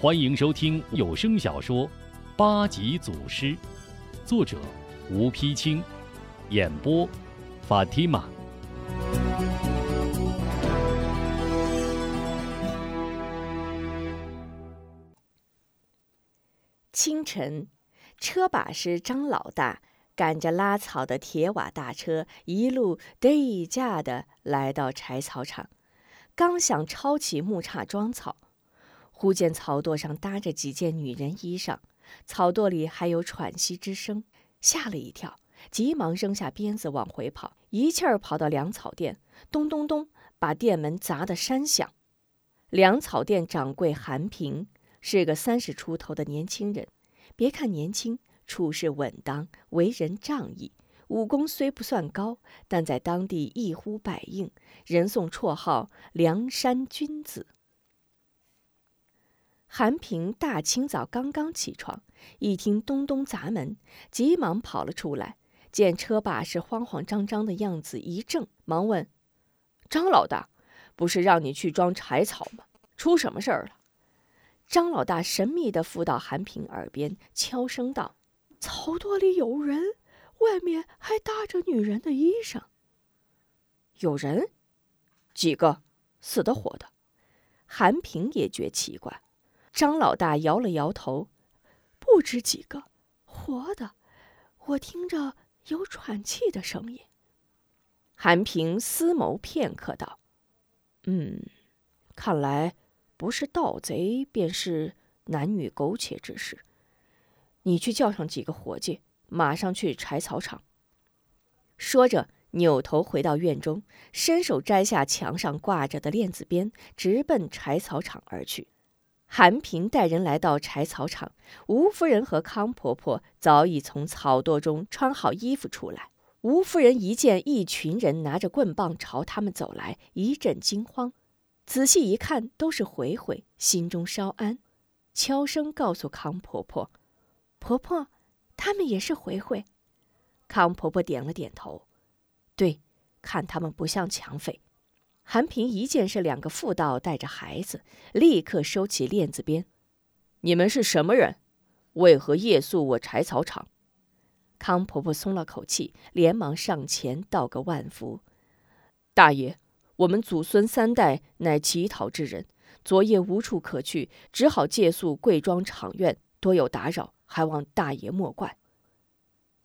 欢迎收听有声小说《八级祖师》，作者吴丕清，演播法蒂玛。清晨，车把式张老大赶着拉草的铁瓦大车，一路对驾的来到柴草场，刚想抄起木叉装草。忽见草垛上搭着几件女人衣裳，草垛里还有喘息之声，吓了一跳，急忙扔下鞭子往回跑，一气儿跑到粮草店，咚咚咚，把店门砸得山响。粮草店掌柜韩平是个三十出头的年轻人，别看年轻，处事稳当，为人仗义，武功虽不算高，但在当地一呼百应，人送绰号“梁山君子”。韩平大清早刚刚起床，一听咚咚砸门，急忙跑了出来，见车把式慌慌张张的样子，一怔，忙问：“张老大，不是让你去装柴草吗？出什么事儿了？”张老大神秘地附到韩平耳边，悄声道：“草垛里有人，外面还搭着女人的衣裳。”有人？几个？死的活的？韩平也觉奇怪。张老大摇了摇头，不止几个，活的，我听着有喘气的声音。韩平思谋片刻道：“嗯，看来不是盗贼，便是男女苟且之事。你去叫上几个伙计，马上去柴草场。”说着，扭头回到院中，伸手摘下墙上挂着的链子鞭，直奔柴草场而去。韩平带人来到柴草场，吴夫人和康婆婆早已从草垛中穿好衣服出来。吴夫人一见一群人拿着棍棒朝他们走来，一阵惊慌，仔细一看，都是回回，心中稍安，悄声告诉康婆婆：“婆婆，他们也是回回。”康婆婆点了点头：“对，看他们不像抢匪。”韩平一见是两个妇道带着孩子，立刻收起链子鞭。你们是什么人？为何夜宿我柴草场？康婆婆松了口气，连忙上前道个万福。大爷，我们祖孙三代乃乞讨之人，昨夜无处可去，只好借宿贵庄场院，多有打扰，还望大爷莫怪。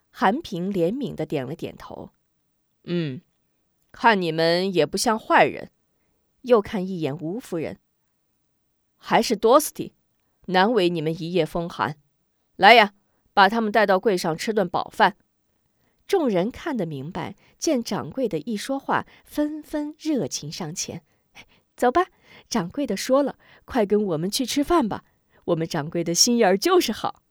韩平怜悯的点了点头。嗯。看你们也不像坏人，又看一眼吴夫人，还是多斯蒂，难为你们一夜风寒。来呀，把他们带到柜上吃顿饱饭。众人看得明白，见掌柜的一说话，纷纷热情上前。走吧，掌柜的说了，快跟我们去吃饭吧。我们掌柜的心眼儿就是好。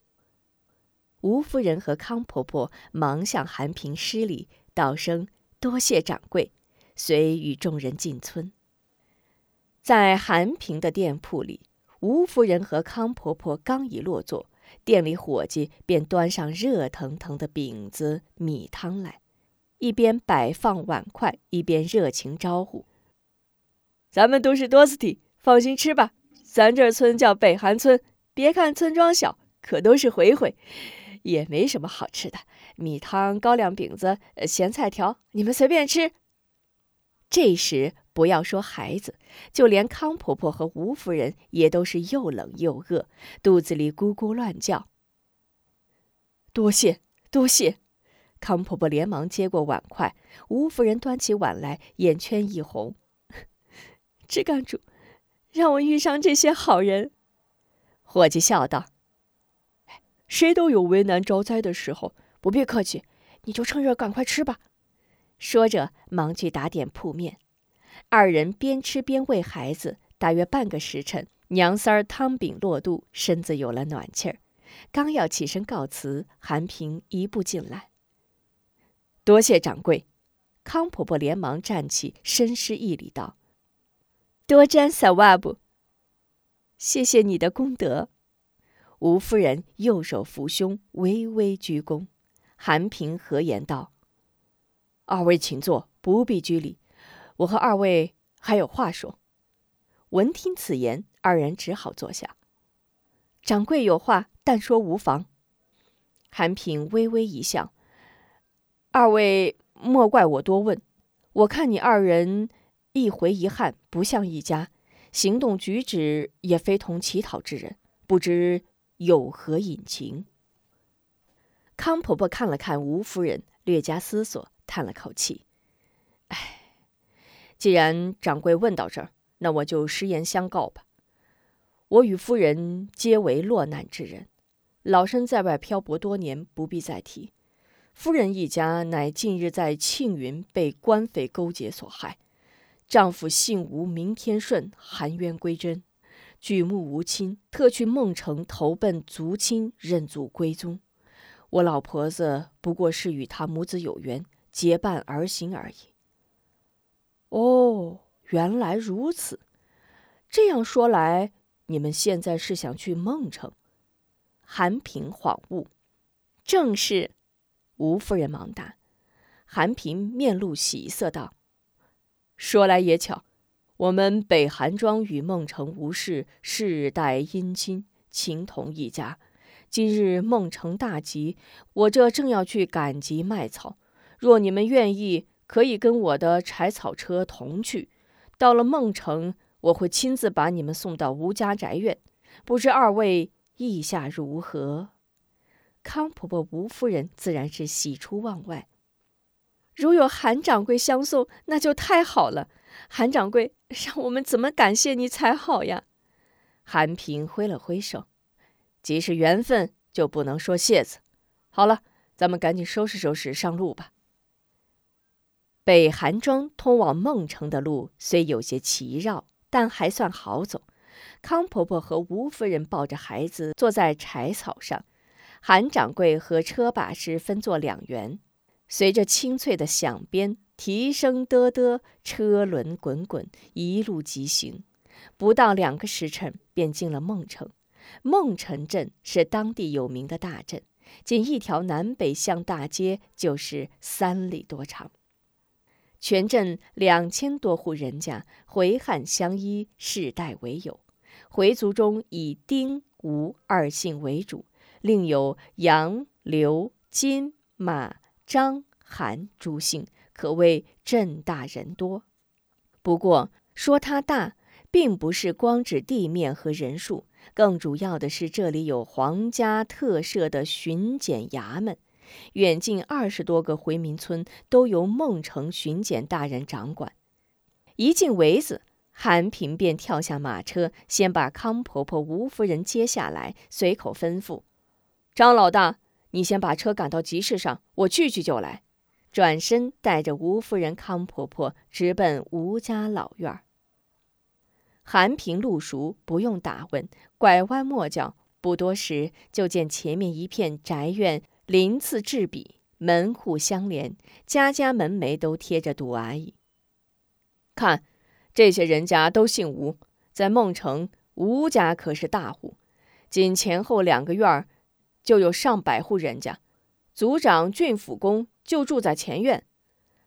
吴夫人和康婆婆忙向韩平施礼，道声。多谢掌柜，遂与众人进村。在韩平的店铺里，吴夫人和康婆婆刚一落座，店里伙计便端上热腾腾的饼子、米汤来，一边摆放碗筷，一边热情招呼：“咱们都是多斯蒂，放心吃吧。咱这村叫北韩村，别看村庄小，可都是回回。”也没什么好吃的，米汤、高粱饼子、咸菜条，你们随便吃。这时不要说孩子，就连康婆婆和吴夫人也都是又冷又饿，肚子里咕咕乱叫。多谢多谢，康婆婆连忙接过碗筷，吴夫人端起碗来，眼圈一红。支干主，让我遇上这些好人。伙计笑道。谁都有为难招灾的时候，不必客气，你就趁热赶快吃吧。说着，忙去打点铺面。二人边吃边喂孩子，大约半个时辰，娘三儿汤饼落肚，身子有了暖气儿。刚要起身告辞，韩平一步进来，多谢掌柜。康婆婆连忙站起，深施一礼道：“多沾萨瓦布，谢谢你的功德。”吴夫人右手扶胸，微微鞠躬。韩平和言道：“二位请坐，不必拘礼。我和二位还有话说。”闻听此言，二人只好坐下。掌柜有话，但说无妨。韩平微微一笑：“二位莫怪我多问，我看你二人一回一汉，不像一家，行动举止也非同乞讨之人，不知有何隐情。”康婆婆看了看吴夫人，略加思索，叹了口气：“唉，既然掌柜问到这儿，那我就实言相告吧。我与夫人皆为落难之人。”老身在外漂泊多年，不必再提。夫人一家乃近日在庆云被官匪勾结所害，丈夫姓吴，名天顺，含冤归真，举目无亲，特去孟城投奔族亲，认祖归宗。我老婆子不过是与他母子有缘，结伴而行而已。哦，原来如此。这样说来，你们现在是想去孟城？韩平恍悟，正是。吴夫人忙答。韩平面露喜色道：“说来也巧，我们北韩庄与孟城吴氏世代姻亲，情同一家。今日孟城大吉，我这正要去赶集卖草。若你们愿意，可以跟我的柴草车同去。到了孟城，我会亲自把你们送到吴家宅院。不知二位？”意下如何？康婆婆、吴夫人自然是喜出望外。如有韩掌柜相送，那就太好了。韩掌柜，让我们怎么感谢你才好呀？韩平挥了挥手，既是缘分，就不能说谢字。好了，咱们赶紧收拾收拾，上路吧。北韩庄通往孟城的路虽有些奇绕，但还算好走。康婆婆和吴夫人抱着孩子坐在柴草上，韩掌柜和车把式分作两员，随着清脆的响鞭，蹄声嘚嘚，车轮滚滚，一路疾行。不到两个时辰，便进了孟城。孟城镇是当地有名的大镇，仅一条南北向大街就是三里多长。全镇两千多户人家，回汉相依，世代为友。回族中以丁、吴二姓为主，另有杨、刘、金、马、张、韩诸姓，可谓镇大人多。不过说它大，并不是光指地面和人数，更主要的是这里有皇家特设的巡检衙门，远近二十多个回民村都由孟城巡检大人掌管。一进围子。韩平便跳下马车，先把康婆婆、吴夫人接下来，随口吩咐：“张老大，你先把车赶到集市上，我去去就来。”转身带着吴夫人、康婆婆直奔吴家老院。韩平路熟，不用打问，拐弯抹角，不多时就见前面一片宅院，鳞次栉比，门户相连，家家门楣都贴着杜阿姨。看。这些人家都姓吴，在孟城，吴家可是大户，仅前后两个院儿，就有上百户人家。族长郡府公就住在前院。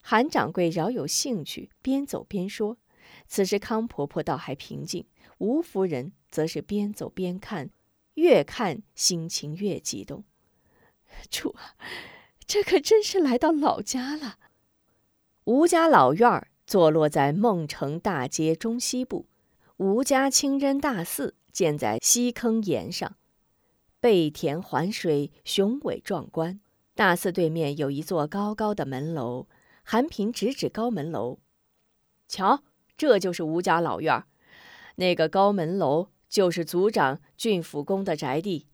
韩掌柜饶有兴趣，边走边说。此时康婆婆倒还平静，吴夫人则是边走边看，越看心情越激动。主啊，这可真是来到老家了。吴家老院儿。坐落在孟城大街中西部，吴家清真大寺建在西坑沿上，背田环水，雄伟壮观。大寺对面有一座高高的门楼，韩平指指高门楼，瞧，这就是吴家老院儿。那个高门楼就是族长郡府公的宅地。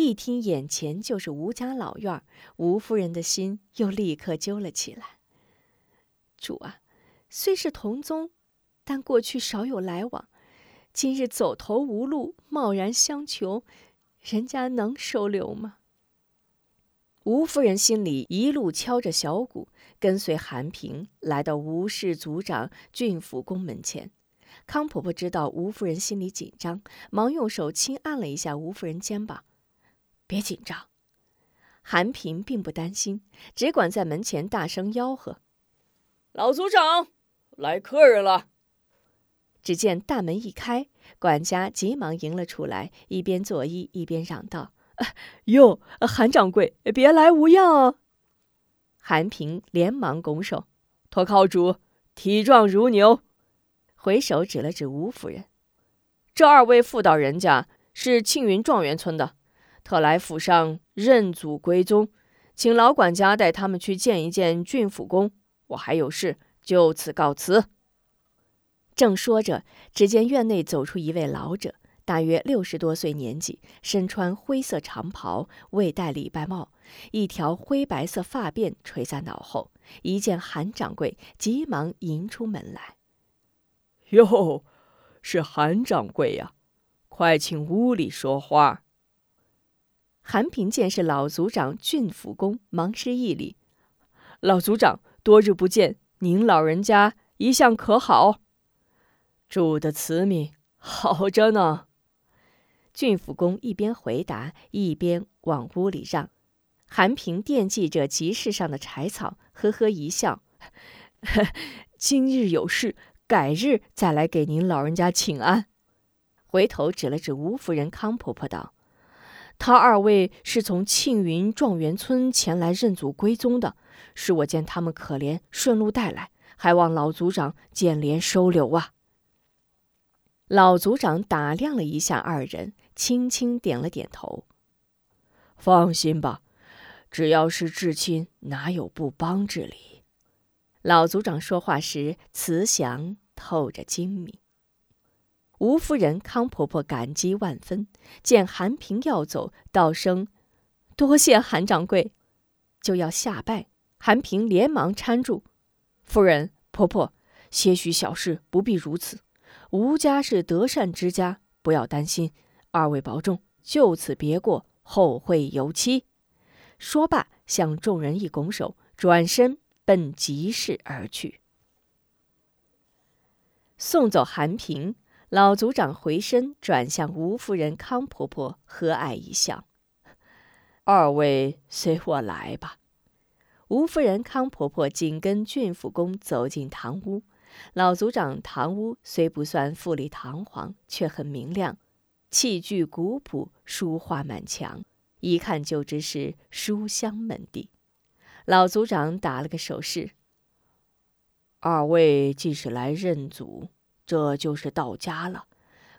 一听眼前就是吴家老院，吴夫人的心又立刻揪了起来。主啊！虽是同宗，但过去少有来往。今日走投无路，贸然相求，人家能收留吗？吴夫人心里一路敲着小鼓，跟随韩平来到吴氏族长郡府宫门前。康婆婆知道吴夫人心里紧张，忙用手轻按了一下吴夫人肩膀：“别紧张。”韩平并不担心，只管在门前大声吆喝：“老族长！”来客人了。只见大门一开，管家急忙迎了出来，一边作揖一边嚷道：“哟，韩掌柜，别来无恙啊！”韩平连忙拱手：“托靠主，体壮如牛。”回手指了指吴夫人：“这二位妇道人家是庆云状元村的，特来府上认祖归宗，请老管家带他们去见一见郡府公。我还有事，就此告辞。”正说着，只见院内走出一位老者，大约六十多岁年纪，身穿灰色长袍，未戴礼拜帽，一条灰白色发辫垂在脑后。一见韩掌柜，急忙迎出门来。哟，是韩掌柜呀，快请屋里说话。韩平见是老族长郡府公，忙施一礼：“老族长，多日不见，您老人家一向可好？”住的慈悯，好着呢。郡府公一边回答，一边往屋里让。韩平惦记着集市上的柴草，呵呵一笑：“今日有事，改日再来给您老人家请安。”回头指了指吴夫人、康婆婆道：“他二位是从庆云状元村前来认祖归宗的，是我见他们可怜，顺路带来，还望老族长见怜收留啊。”老族长打量了一下二人，轻轻点了点头。放心吧，只要是至亲，哪有不帮之理？老族长说话时慈祥，透着精明。吴夫人、康婆婆感激万分，见韩平要走，道声：“多谢韩掌柜。”就要下拜，韩平连忙搀住：“夫人、婆婆，些许小事，不必如此。”吴家是德善之家，不要担心。二位保重，就此别过，后会有期。说罢，向众人一拱手，转身奔集市而去。送走韩平，老族长回身转向吴夫人、康婆婆，和蔼一笑：“二位随我来吧。”吴夫人、康婆婆紧跟郡府公走进堂屋。老族长堂屋虽不算富丽堂皇，却很明亮，器具古朴，书画满墙，一看就知是书香门第。老族长打了个手势：“二位既是来认祖，这就是到家了，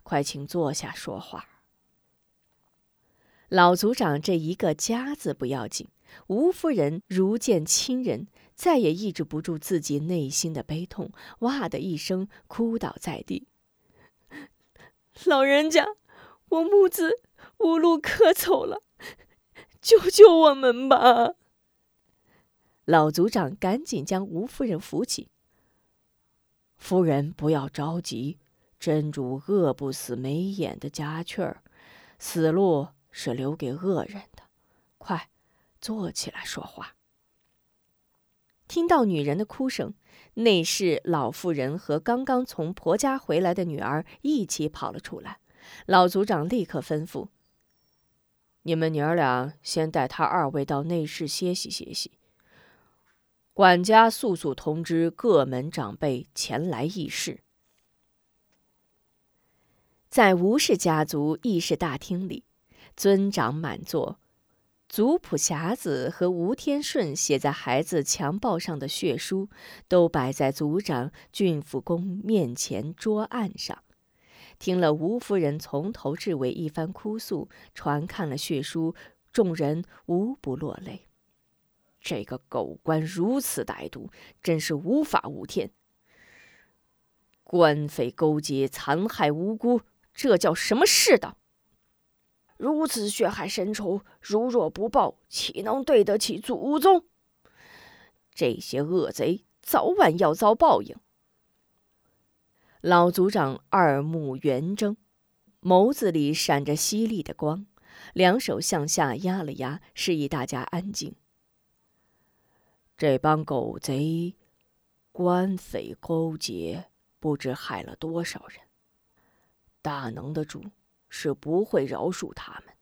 快请坐下说话。”老族长这一个“家”字不要紧，吴夫人如见亲人。再也抑制不住自己内心的悲痛，哇的一声哭倒在地。老人家，我母子无路可走了，救救我们吧！老族长赶紧将吴夫人扶起。夫人不要着急，真主饿不死没眼的家雀儿，死路是留给恶人的。快，坐起来说话。听到女人的哭声，内侍老妇人和刚刚从婆家回来的女儿一起跑了出来。老族长立刻吩咐：“你们娘儿俩先带他二位到内室歇息歇息。管家速速通知各门长辈前来议事。”在吴氏家族议事大厅里，尊长满座。族谱匣子和吴天顺写在孩子墙报上的血书，都摆在族长郡府公面前桌案上。听了吴夫人从头至尾一番哭诉，传看了血书，众人无不落泪。这个狗官如此歹毒，真是无法无天。官匪勾结，残害无辜，这叫什么世道？如此血海深仇，如若不报，岂能对得起祖宗？这些恶贼早晚要遭报应。老族长二目圆睁，眸子里闪着犀利的光，两手向下压了压，示意大家安静。这帮狗贼，官匪勾结，不知害了多少人。大能的主。是不会饶恕他们。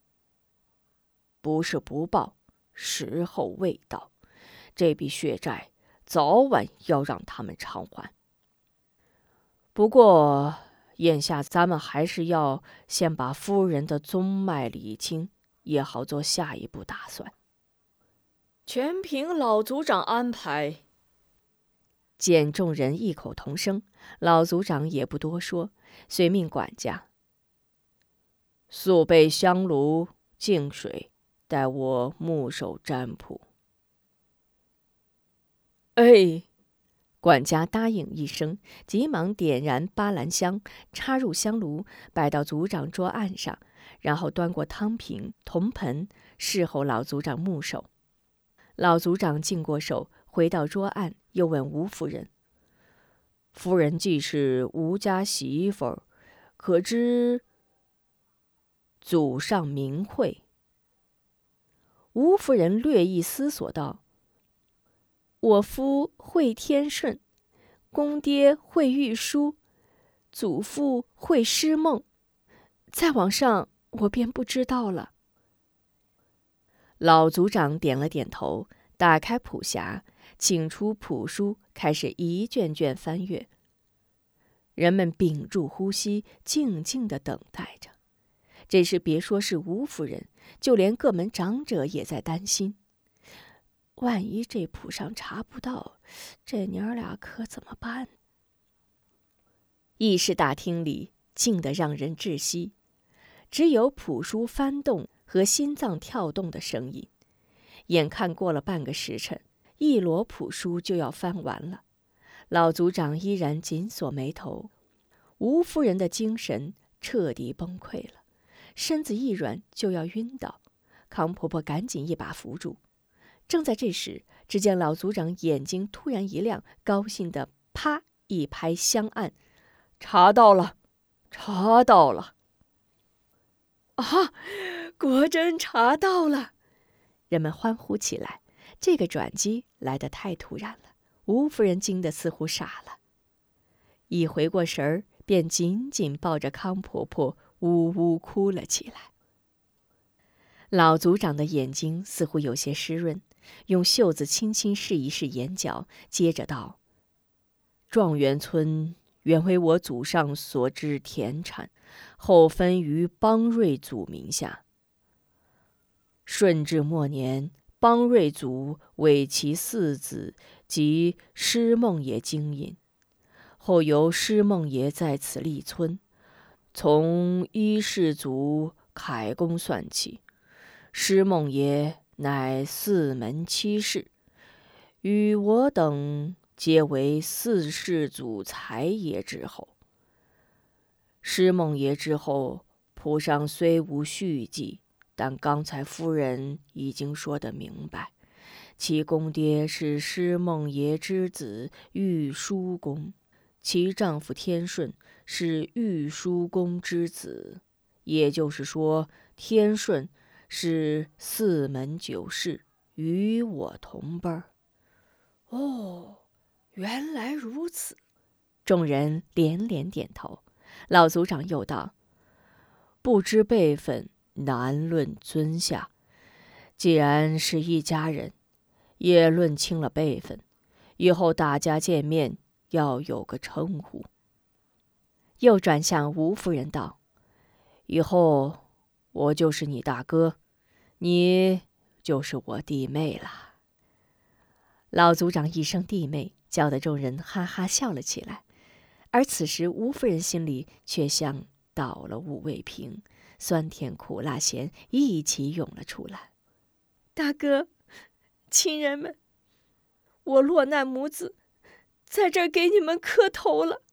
不是不报，时候未到，这笔血债早晚要让他们偿还。不过眼下咱们还是要先把夫人的宗脉理清，也好做下一步打算。全凭老族长安排。见众人异口同声，老族长也不多说，遂命管家速备香炉、净水，待我木手占卜。哎。管家答应一声，急忙点燃八兰香，插入香炉，摆到族长桌案上，然后端过汤瓶、铜盆，侍候老族长木手。老族长净过手，回到桌案，又问吴夫人：“夫人既是吴家媳妇，可知祖上名讳？”吴夫人略一思索道。我夫会天顺，公爹会玉书，祖父会诗梦，再往上我便不知道了。老族长点了点头，打开谱匣，请出谱书，开始一卷卷翻阅。人们屏住呼吸，静静的等待着。这时，别说是吴夫人，就连各门长者也在担心。万一这谱上查不到，这娘俩可怎么办？议事大厅里静得让人窒息，只有谱书翻动和心脏跳动的声音。眼看过了半个时辰，一摞谱书就要翻完了，老族长依然紧锁眉头。吴夫人的精神彻底崩溃了，身子一软就要晕倒，康婆婆赶紧一把扶住。正在这时，只见老族长眼睛突然一亮，高兴的啪一拍香案：“查到了，查到了！啊，果真查到了！”人们欢呼起来。这个转机来得太突然了，吴夫人惊得似乎傻了。一回过神儿，便紧紧抱着康婆婆，呜呜哭了起来。老族长的眼睛似乎有些湿润。用袖子轻轻试一试眼角，接着道：“状元村原为我祖上所置田产，后分于邦瑞祖名下。顺治末年，邦瑞祖委其四子及施梦爷经营，后由施梦爷在此立村。从一世祖凯公算起，施梦爷。”乃四门七世，与我等皆为四世祖才爷之后。施梦爷之后，谱上虽无续记，但刚才夫人已经说得明白，其公爹是施梦爷之子玉书公，其丈夫天顺是玉书公之子，也就是说，天顺。是四门九世，与我同辈儿。哦，原来如此。众人连连点头。老族长又道：“不知辈分，难论尊下。既然是一家人，也论清了辈分，以后大家见面要有个称呼。”又转向吴夫人道：“以后。”我就是你大哥，你就是我弟妹了。老族长一声弟妹，叫得众人哈哈笑了起来。而此时，吴夫人心里却像倒了五味瓶，酸甜苦辣咸一起涌了出来。大哥，亲人们，我落难母子，在这儿给你们磕头了。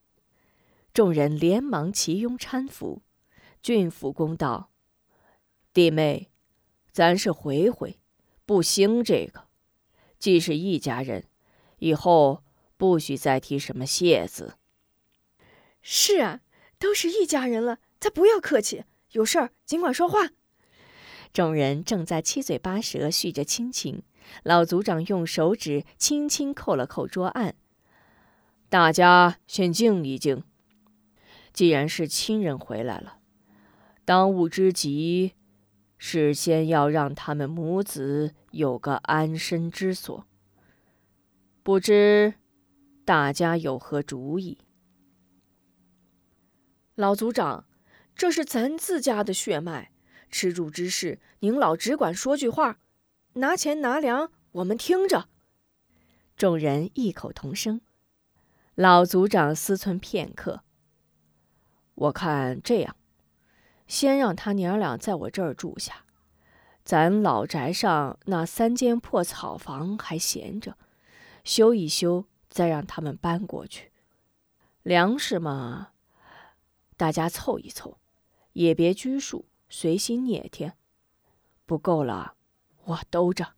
众人连忙齐拥搀扶。郡府公道。弟妹，咱是回回，不兴这个。既是一家人，以后不许再提什么谢字。是啊，都是一家人了，咱不要客气。有事儿尽管说话。众人正在七嘴八舌叙着亲情，老族长用手指轻轻扣了扣桌案。大家先静一静。既然是亲人回来了，当务之急。是先要让他们母子有个安身之所。不知大家有何主意？老族长，这是咱自家的血脉，吃住之事，您老只管说句话，拿钱拿粮，我们听着。众人异口同声。老族长思忖片刻，我看这样，先让他娘俩在我这儿住下，咱老宅上那三间破草房还闲着，修一修，再让他们搬过去。粮食嘛，大家凑一凑，也别拘束，随心捏添。不够了，我兜着。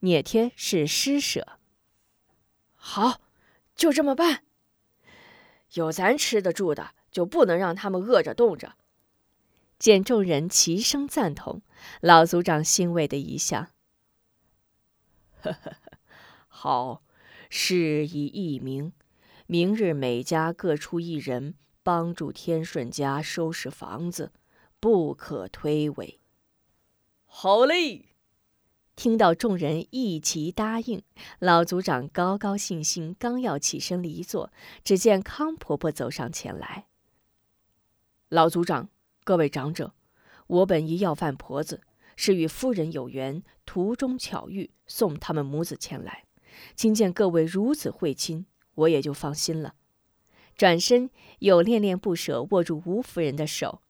捏天是施舍。好。就这么办。有咱吃的住的，就不能让他们饿着冻着。见众人齐声赞同，老族长欣慰的一笑：“呵呵，好，事已议明，明日每家各出一人，帮助天顺家收拾房子，不可推诿。”好嘞。听到众人一齐答应，老族长高高兴兴，刚要起身离座，只见康婆婆走上前来。老族长，各位长者，我本一要饭婆子，是与夫人有缘，途中巧遇，送他们母子前来。今见各位如此会亲，我也就放心了。转身又恋恋不舍，握住吴夫人的手。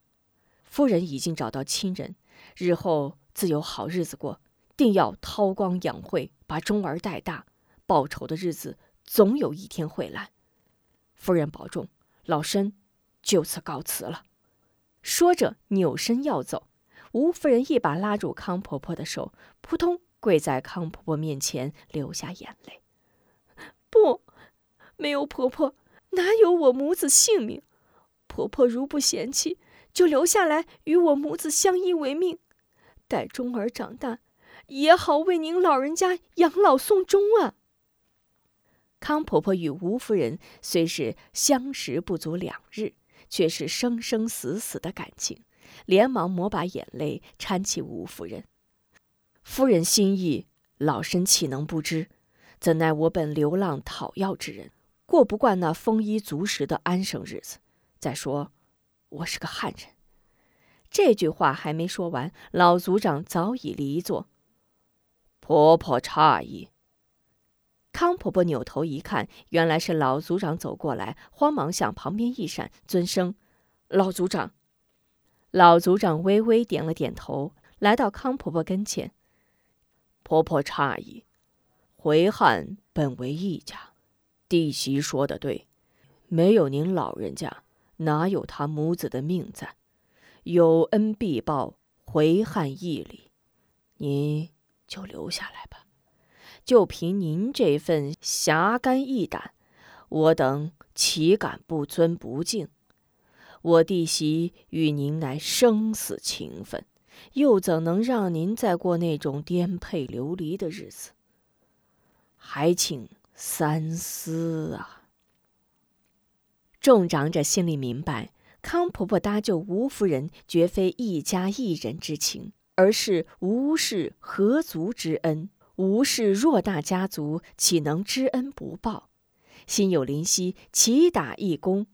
夫人已经找到亲人，日后自有好日子过。定要韬光养晦，把忠儿带大，报仇的日子总有一天会来。夫人保重，老身就此告辞了。说着扭身要走，吴夫人一把拉住康婆婆的手，扑通跪在康婆婆面前，流下眼泪：“ 不，没有婆婆，哪有我母子性命？婆婆如不嫌弃，就留下来与我母子相依为命，待钟儿长大。”也好为您老人家养老送终啊！康婆婆与吴夫人虽是相识不足两日，却是生生死死的感情，连忙抹把眼泪，搀起吴夫人。夫人心意，老身岂能不知？怎奈我本流浪讨要之人，过不惯那丰衣足食的安生日子。再说，我是个汉人。这句话还没说完，老族长早已离座。婆婆诧异，康婆婆扭头一看，原来是老族长走过来，慌忙向旁边一闪，尊声：“老族长。”老族长微微点了点头，来到康婆婆跟前。婆婆诧异，回汉本为一家，弟媳说的对，没有您老人家，哪有他母子的命在？有恩必报，回汉义理，您。就留下来吧，就凭您这份侠肝义胆，我等岂敢不尊不敬？我弟媳与您乃生死情分，又怎能让您再过那种颠沛流离的日子？还请三思啊！众长者心里明白，康婆婆搭救吴夫人，绝非一家一人之情。而是吴氏合族之恩，吴氏偌大家族岂能知恩不报？心有灵犀，齐打一躬：“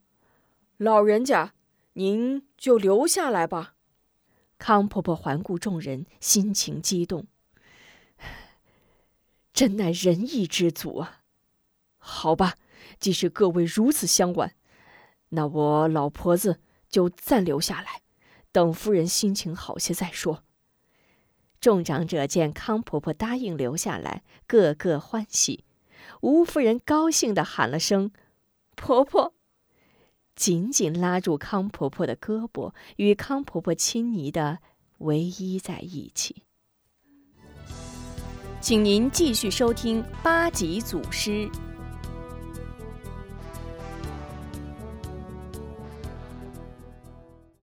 老人家，您就留下来吧。”康婆婆环顾众人，心情激动：“ 真乃仁义之祖啊！好吧，既是各位如此相挽，那我老婆子就暂留下来，等夫人心情好些再说。”众长者见康婆婆答应留下来，个个欢喜。吴夫人高兴的喊了声：“婆婆！”紧紧拉住康婆婆的胳膊，与康婆婆亲昵的唯一在一起。请您继续收听八级祖师。